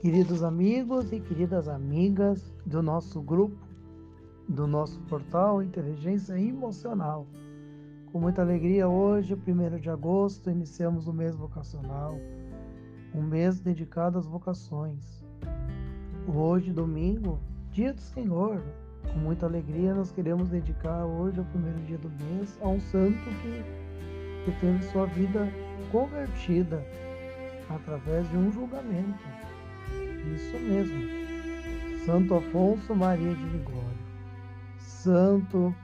Queridos amigos e queridas amigas do nosso grupo, do nosso portal Inteligência Emocional. Com muita alegria, hoje, 1 de agosto, iniciamos o mês vocacional, um mês dedicado às vocações. Hoje, domingo, dia do Senhor, com muita alegria, nós queremos dedicar hoje, o primeiro dia do mês, a um santo que, que teve sua vida convertida através de um julgamento. Isso mesmo. Santo Afonso Maria de Ligório, santo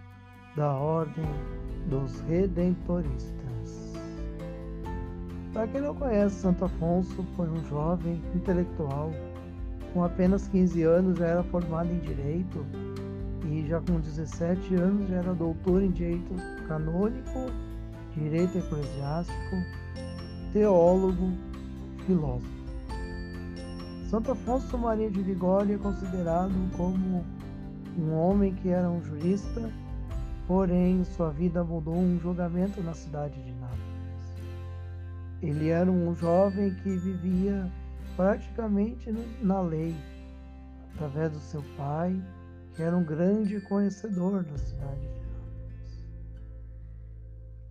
da Ordem dos Redentoristas. Para quem não conhece, Santo Afonso foi um jovem intelectual. Com apenas 15 anos já era formado em Direito e já com 17 anos já era doutor em Direito Canônico, Direito Eclesiástico, teólogo, filósofo. Santo Afonso Maria de Ligório é considerado como um homem que era um jurista, porém sua vida mudou um julgamento na cidade de Nápoles. Ele era um jovem que vivia praticamente na lei, através do seu pai, que era um grande conhecedor da cidade de Nápoles.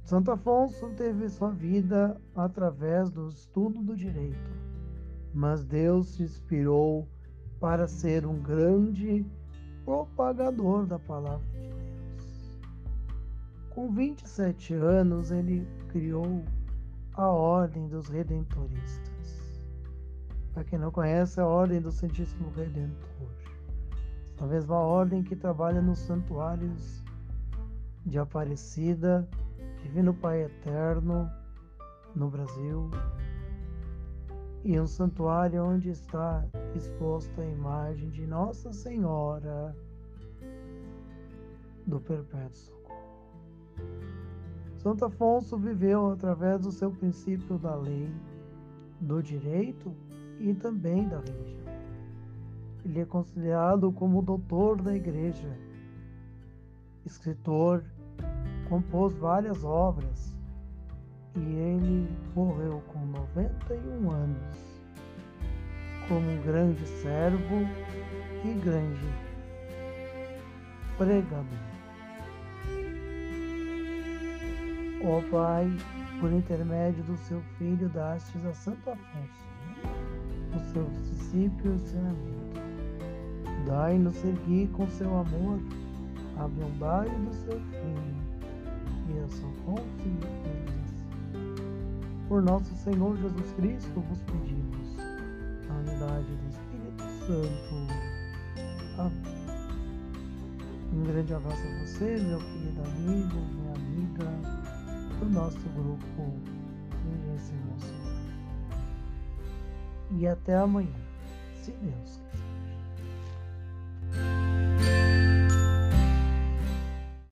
Santo Afonso teve sua vida através do estudo do direito mas Deus se inspirou para ser um grande propagador da palavra de Deus. Com 27 anos, ele criou a Ordem dos Redentoristas. Para quem não conhece, a Ordem do Santíssimo Redentor. A mesma ordem que trabalha nos santuários de Aparecida, Divino Pai Eterno, no Brasil, e um santuário onde está exposta a imagem de Nossa Senhora do Perpétuo Socorro. Santo Afonso viveu através do seu princípio da lei, do direito e também da religião. Ele é considerado como doutor da igreja, escritor, compôs várias obras e ele morreu com 91 anos, como um grande servo e grande pregador. Ó Pai, por intermédio do seu Filho, dastes a Santo Afonso os seus discípulos e ensinamento. Dai-nos seguir com seu amor a bondade do seu Filho e a sua confiança por nosso Senhor Jesus Cristo, vos pedimos a unidade do Espírito Santo. Amém. Um grande abraço a você, meu querido amigo, minha amiga, do nosso grupo Vivência Emocional. E até amanhã, se Deus quiser.